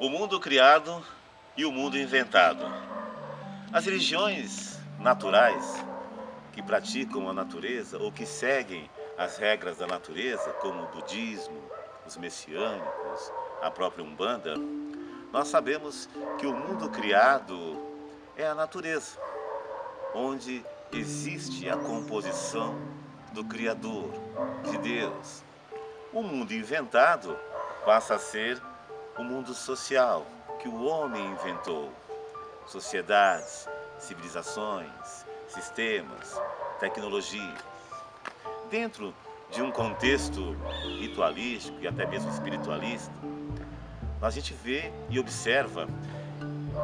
o mundo criado e o mundo inventado. As religiões naturais que praticam a natureza ou que seguem as regras da natureza, como o budismo, os messiânicos, a própria Umbanda, nós sabemos que o mundo criado é a natureza, onde existe a composição do Criador, de Deus. O mundo inventado passa a ser o mundo social que o homem inventou. Sociedades, civilizações, sistemas, tecnologia. Dentro de um contexto ritualístico e até mesmo espiritualista, a gente vê e observa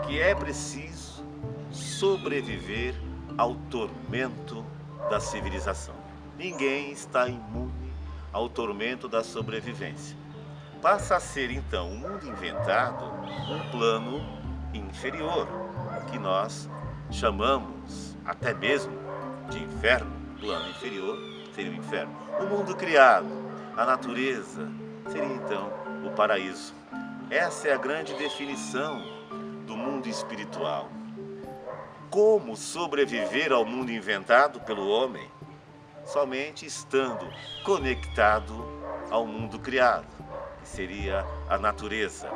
que é preciso sobreviver ao tormento da civilização. Ninguém está imune ao tormento da sobrevivência. Passa a ser então o um mundo inventado um plano inferior, que nós chamamos até mesmo de inferno, plano inferior seria o inferno. O mundo criado, a natureza, seria então o paraíso. Essa é a grande definição do mundo espiritual. Como sobreviver ao mundo inventado pelo homem? Somente estando conectado ao mundo criado, seria a natureza,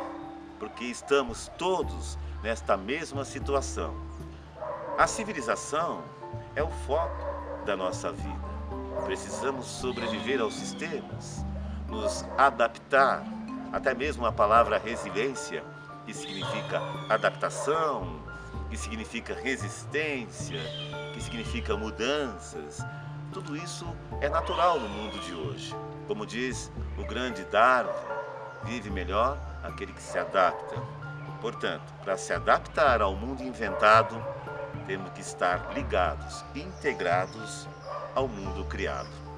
porque estamos todos nesta mesma situação. A civilização é o foco da nossa vida. Precisamos sobreviver aos sistemas, nos adaptar, até mesmo a palavra resiliência, que significa adaptação, que significa resistência, que significa mudanças. Tudo isso é natural no mundo de hoje. Como diz o grande Darwin, vive melhor aquele que se adapta. Portanto, para se adaptar ao mundo inventado, temos que estar ligados, integrados ao mundo criado.